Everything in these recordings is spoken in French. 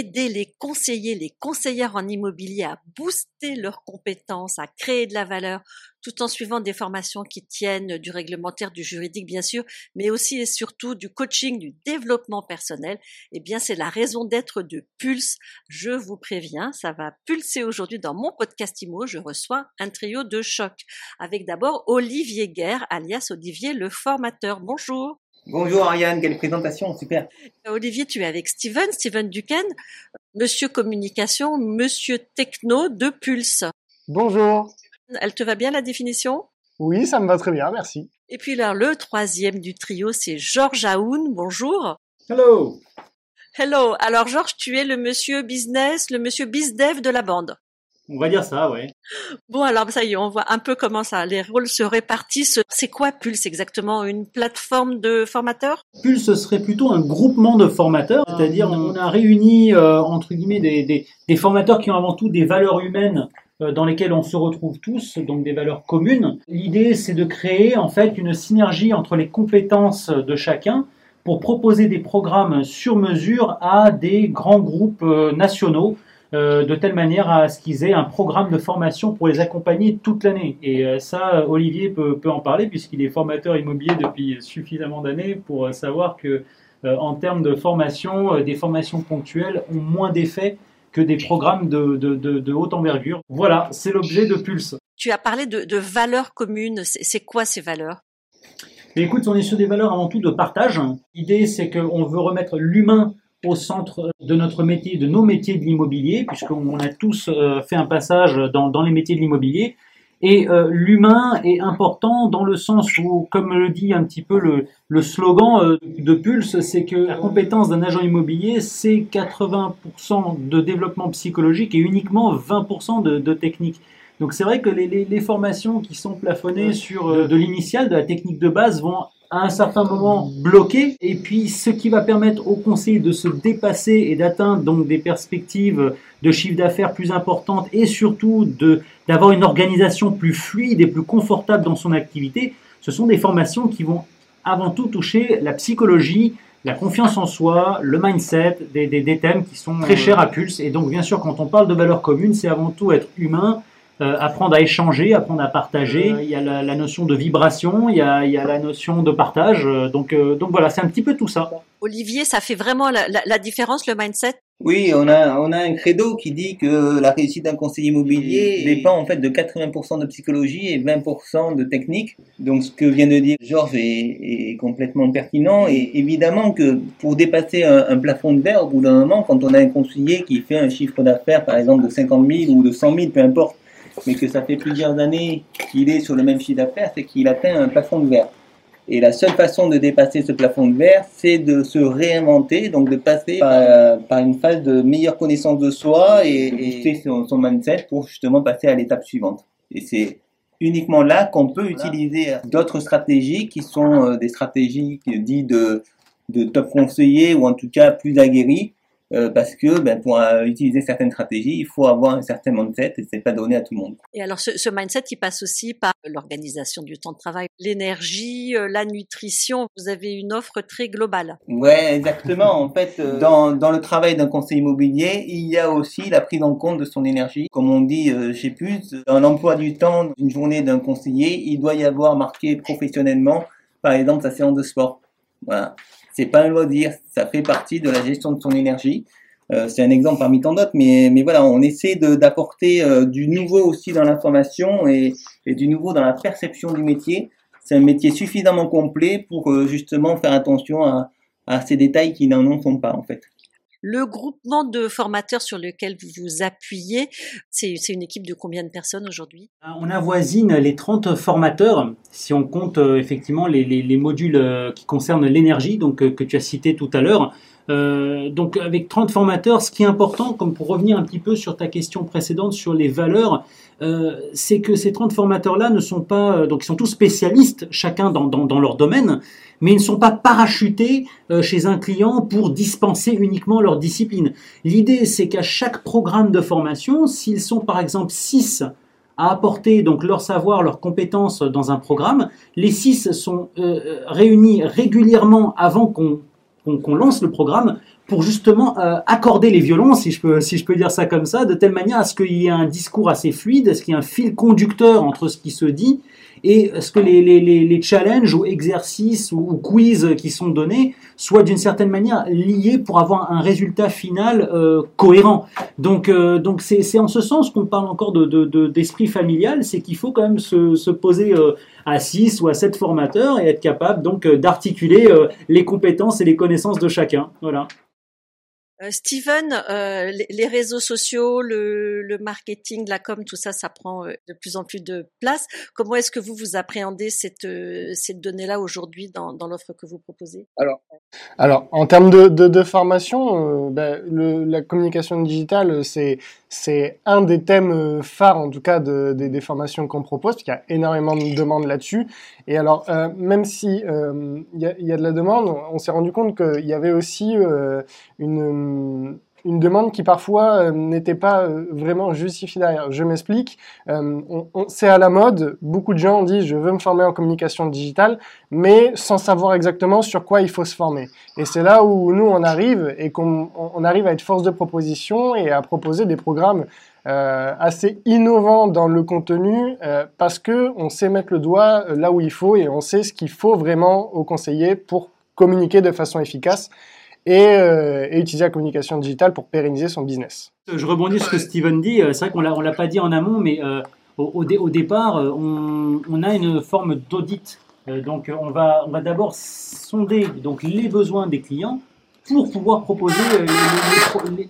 Aider les conseillers, les conseillères en immobilier à booster leurs compétences, à créer de la valeur, tout en suivant des formations qui tiennent du réglementaire, du juridique bien sûr, mais aussi et surtout du coaching, du développement personnel. Eh bien, c'est la raison d'être de Pulse. Je vous préviens, ça va pulser aujourd'hui dans mon podcast IMO. Je reçois un trio de choc avec d'abord Olivier Guerre, alias Olivier le formateur. Bonjour. Bonjour Ariane, quelle présentation, super. Olivier, tu es avec Steven, Steven Duquesne, Monsieur Communication, Monsieur Techno de Pulse. Bonjour. Elle te va bien la définition? Oui, ça me va très bien, merci. Et puis là, le troisième du trio, c'est Georges Aoun. Bonjour. Hello. Hello. Alors Georges, tu es le monsieur business, le monsieur bizdev de la bande. On va dire ça, ouais. Bon, alors ça y est, on voit un peu comment ça, les rôles se répartissent. C'est quoi Pulse exactement? Une plateforme de formateurs? Pulse serait plutôt un groupement de formateurs, c'est-à-dire on a réuni euh, entre guillemets des, des, des, formateurs qui ont avant tout des valeurs humaines euh, dans lesquelles on se retrouve tous, donc des valeurs communes. L'idée, c'est de créer en fait une synergie entre les compétences de chacun pour proposer des programmes sur mesure à des grands groupes euh, nationaux euh, de telle manière à ce qu'ils aient un programme de formation pour les accompagner toute l'année. Et euh, ça, Olivier peut, peut en parler puisqu'il est formateur immobilier depuis suffisamment d'années pour savoir que euh, en termes de formation, des formations ponctuelles ont moins d'effet que des programmes de, de, de, de haute envergure. Voilà, c'est l'objet de Pulse. Tu as parlé de, de valeurs communes. C'est quoi ces valeurs? Mais écoute, on est sur des valeurs avant tout de partage. L'idée, c'est qu'on veut remettre l'humain au centre de notre métier, de nos métiers de l'immobilier, puisqu'on a tous euh, fait un passage dans, dans les métiers de l'immobilier. Et euh, l'humain est important dans le sens où, comme le dit un petit peu le, le slogan euh, de Pulse, c'est que la compétence d'un agent immobilier, c'est 80% de développement psychologique et uniquement 20% de, de technique. Donc c'est vrai que les, les, les, formations qui sont plafonnées sur euh, de l'initial, de la technique de base, vont à un certain moment bloquer. Et puis, ce qui va permettre aux conseillers de se dépasser et d'atteindre donc des perspectives de chiffre d'affaires plus importantes et surtout de d'avoir une organisation plus fluide et plus confortable dans son activité, ce sont des formations qui vont avant tout toucher la psychologie, la confiance en soi, le mindset, des, des, des thèmes qui sont très chers à Pulse. Et donc, bien sûr, quand on parle de valeurs communes, c'est avant tout être humain, euh, apprendre à échanger, apprendre à partager. Il y a la, la notion de vibration, il y a, il y a, la notion de partage. Donc, euh, donc voilà, c'est un petit peu tout ça. Olivier, ça fait vraiment la, la, la, différence, le mindset? Oui, on a, on a un credo qui dit que la réussite d'un conseiller immobilier dépend en fait de 80% de psychologie et 20% de technique. Donc ce que vient de dire Georges est, est complètement pertinent. Et évidemment que pour dépasser un, un plafond de verre, au bout d'un moment, quand on a un conseiller qui fait un chiffre d'affaires, par exemple, de 50 000 ou de 100 000, peu importe, mais que ça fait plusieurs années qu'il est sur le même chiffre d'affaires, c'est qu'il atteint un plafond de verre. Et la seule façon de dépasser ce plafond de verre, c'est de se réinventer, donc de passer par, par, une phase de meilleure connaissance de soi et, et son, son mindset pour justement passer à l'étape suivante. Et c'est uniquement là qu'on peut utiliser d'autres stratégies qui sont euh, des stratégies dites de, de top conseillers ou en tout cas plus aguerries euh, parce que ben, pour euh, utiliser certaines stratégies, il faut avoir un certain mindset et c'est pas donné à tout le monde. Et alors ce, ce mindset, il passe aussi par l'organisation du temps de travail, l'énergie, euh, la nutrition. Vous avez une offre très globale. Ouais, exactement. en fait, euh, dans, dans le travail d'un conseil immobilier, il y a aussi la prise en compte de son énergie. Comme on dit euh, chez Plus, dans l'emploi du temps d'une journée d'un conseiller, il doit y avoir marqué professionnellement, par exemple, sa séance de sport. Voilà. C'est pas un loisir, ça fait partie de la gestion de son énergie. Euh, c'est un exemple parmi tant d'autres, mais, mais voilà, on essaie d'apporter euh, du nouveau aussi dans l'information et, et, du nouveau dans la perception du métier. C'est un métier suffisamment complet pour euh, justement faire attention à, à ces détails qui n'en sont pas en fait. Le groupement de formateurs sur lequel vous vous appuyez, c'est une équipe de combien de personnes aujourd'hui? On avoisine les 30 formateurs, si on compte euh, effectivement les, les, les, modules euh, qui concernent l'énergie, donc euh, que tu as cité tout à l'heure. Euh, donc avec 30 formateurs, ce qui est important, comme pour revenir un petit peu sur ta question précédente sur les valeurs, euh, c'est que ces 30 formateurs-là ne sont pas, donc ils sont tous spécialistes, chacun dans, dans, leur domaine, mais ils ne sont pas parachutés euh, chez un client pour dispenser uniquement leur discipline. L'idée, c'est qu'à chaque programme de formation, s'ils sont par exemple 6 à apporter donc leur savoir, leurs compétences dans un programme. Les six sont euh, réunis régulièrement avant qu'on qu'on lance le programme pour justement euh, accorder les violons, si je, peux, si je peux dire ça comme ça, de telle manière à ce qu'il y ait un discours assez fluide, à ce qu'il y ait un fil conducteur entre ce qui se dit et ce que les, les, les, challenges ou exercices ou, quiz qui sont donnés soient d'une certaine manière liés pour avoir un résultat final euh, cohérent. Donc euh, donc c'est en ce sens qu'on parle encore d'esprit de, de, familial, c'est qu'il faut quand même se, se poser euh, à 6 ou à 7 formateurs et être capable donc d'articuler les compétences et les connaissances de chacun. Voilà. Euh, Steven, euh, les, réseaux sociaux, le, le, marketing, la com, tout ça, ça prend euh, de plus en plus de place. Comment est-ce que vous vous appréhendez cette, cette donnée-là aujourd'hui dans, l'offre que vous proposez? Alors, en termes de, de, de formation, ben, le, la communication digitale, c'est un des thèmes phares, en tout cas, de, des formations qu'on propose, parce qu'il y a énormément de demandes là-dessus. Et alors, même si il y, a, y, a, de la demande, on s'est rendu compte qu'il y avait aussi une une demande qui parfois euh, n'était pas euh, vraiment justifiée derrière. Je m'explique. Euh, c'est à la mode. Beaucoup de gens disent je veux me former en communication digitale, mais sans savoir exactement sur quoi il faut se former. Et c'est là où nous on arrive et qu'on on arrive à être force de proposition et à proposer des programmes assez innovants dans le contenu parce que on sait mettre le doigt là où il faut et on sait ce qu'il faut vraiment aux conseillers pour communiquer de façon efficace euh, et, utiliser la communication digitale pour pérenniser son business. Je rebondis sur ce que Steven dit. Euh, c'est vrai qu'on ne l'a pas dit en amont, mais euh, au, au, départ, on, a une forme d'audit. donc, on va, on va d'abord sonder donc, les besoins des clients pour pouvoir proposer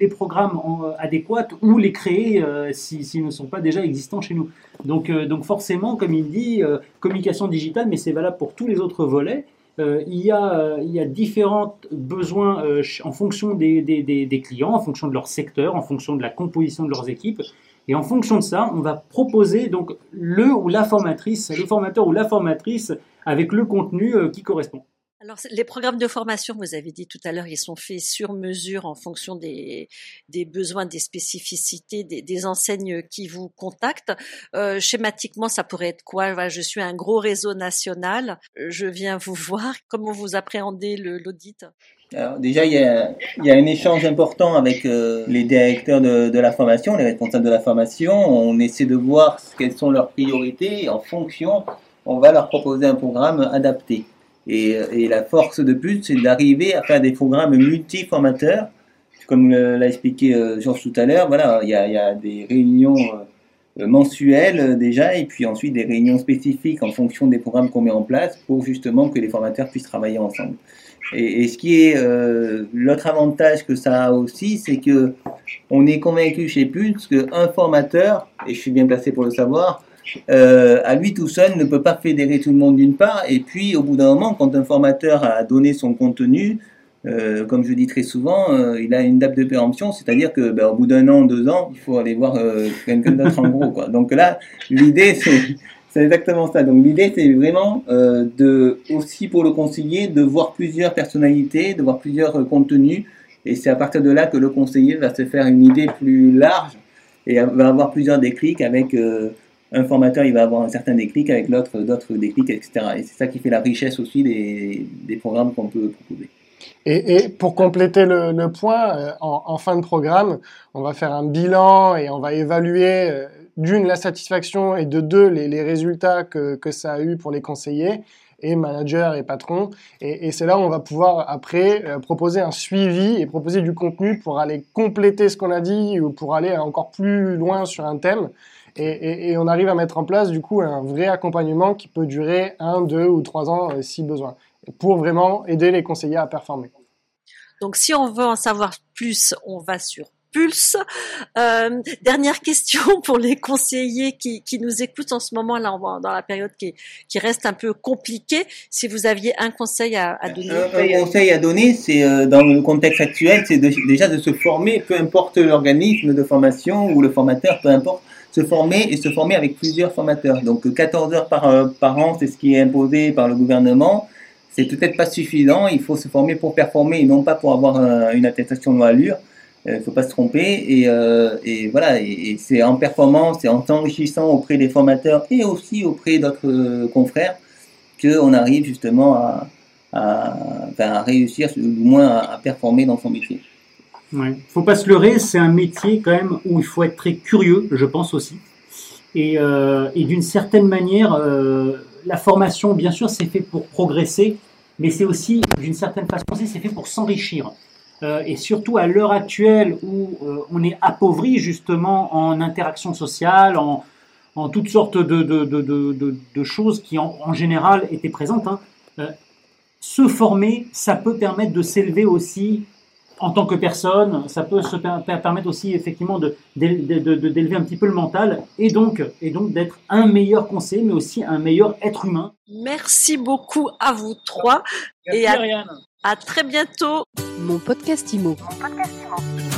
les, programmes adéquats ou les créer s'ils ne sont pas déjà existants chez nous. Donc, donc forcément, comme il dit, communication digitale, mais c'est valable pour tous les autres volets. Euh, il, y a, euh, il y a différents besoins euh, en fonction des, des, des, clients, en fonction de leur secteur, en fonction de la composition de leurs équipes. Et en fonction de ça, on va proposer donc le ou la formatrice, le formateur ou la formatrice avec le contenu qui correspond. Alors, les programmes de formation, vous avez dit tout à l'heure, ils sont faits sur mesure en fonction des, des besoins, des spécificités des, des enseignes qui vous contactent. Euh, schématiquement, ça pourrait être quoi? Je suis un gros réseau national, je viens vous voir. Comment vous appréhendez l'audit? Alors déjà, il y, a, il y, a, un échange important avec euh, les directeurs de, de, la formation, les responsables de la formation. On essaie de voir quelles sont leurs priorités en fonction, on va leur proposer un programme adapté. Et, la force de plus, c'est d'arriver à faire des programmes multi-formateurs. Comme l'a expliqué euh, Georges tout à l'heure, voilà, il y a, des réunions euh, mensuelles euh, déjà, et puis ensuite des réunions spécifiques en fonction des programmes qu'on met en place pour justement que les formateurs puissent travailler ensemble. Et, ce qui est l'autre avantage que ça a aussi, c'est que on est convaincu chez Pulse qu'un formateur, et je suis bien placé pour le savoir, euh, à lui tout seul ne peut pas fédérer tout le monde d'une part, et puis au bout d'un moment, quand un formateur a donné son contenu, euh, comme je dis très souvent, euh, il a une date de péremption, c'est-à-dire que ben, au bout d'un an, deux ans, il faut aller voir euh, quelqu'un d'autre en gros. Quoi. Donc là, l'idée c'est exactement ça. Donc l'idée c'est vraiment euh, de aussi pour le conseiller de voir plusieurs personnalités, de voir plusieurs contenus, et c'est à partir de là que le conseiller va se faire une idée plus large et va avoir plusieurs déclics avec un formateur, il va avoir un certain déclic, avec l'autre, d'autres déclics, etc. Et c'est ça qui fait la richesse aussi des, des programmes qu'on peut proposer. Et, pour compléter le, point, euh, en, fin de programme, on va faire un bilan et on va évaluer euh, d'une la satisfaction et de deux les, les résultats que, que, ça a eu pour les conseillers et managers et patrons. Et, et c'est là où on va pouvoir après euh, proposer un suivi et proposer du contenu pour aller compléter ce qu'on a dit ou pour aller encore plus loin sur un thème. Et, et, on arrive à mettre en place du coup un vrai accompagnement qui peut durer un, deux ou trois ans euh, si besoin, pour vraiment aider les conseillers à performer. Donc si on veut en savoir plus, on va sur Pulse. Euh, dernière question pour les conseillers qui, qui, nous écoutent en ce moment là dans la période qui, qui reste un peu compliquée. Si vous aviez un conseil à, à donner. Un, conseil à donner, c'est euh, dans le contexte actuel, c'est déjà de se former, peu importe l'organisme de formation ou le formateur, peu importe se former et se former avec plusieurs formateurs. Donc 14 heures par, euh, par an, c'est ce qui est imposé par le gouvernement. C'est peut-être pas suffisant. Il faut se former pour performer et non pas pour avoir une attestation de allure. Il faut pas se tromper et, voilà et, c'est en performance et en s'enrichissant auprès des formateurs et aussi auprès d'autres confrères que on arrive justement à, réussir, du moins à, performer dans son métier. Ouais. Faut pas se leurrer, c'est un métier quand même où il faut être très curieux, je pense aussi. Et, euh, d'une certaine manière, euh, la formation, bien sûr, c'est fait pour progresser, mais c'est aussi, d'une certaine façon, c'est fait pour s'enrichir. Euh, et surtout à l'heure actuelle où on est appauvri justement en interaction sociale, en, toutes sortes de, choses qui en, général étaient présentes. Hein. Se former, ça peut permettre de s'élever aussi en tant que personne, ça peut se permettre aussi effectivement de, d'élever un petit peu le mental et donc, et donc d'être un meilleur conseiller, mais aussi un meilleur être humain. Merci beaucoup à vous trois et à, à très bientôt. Mon podcast Imo. Mon podcast Imo.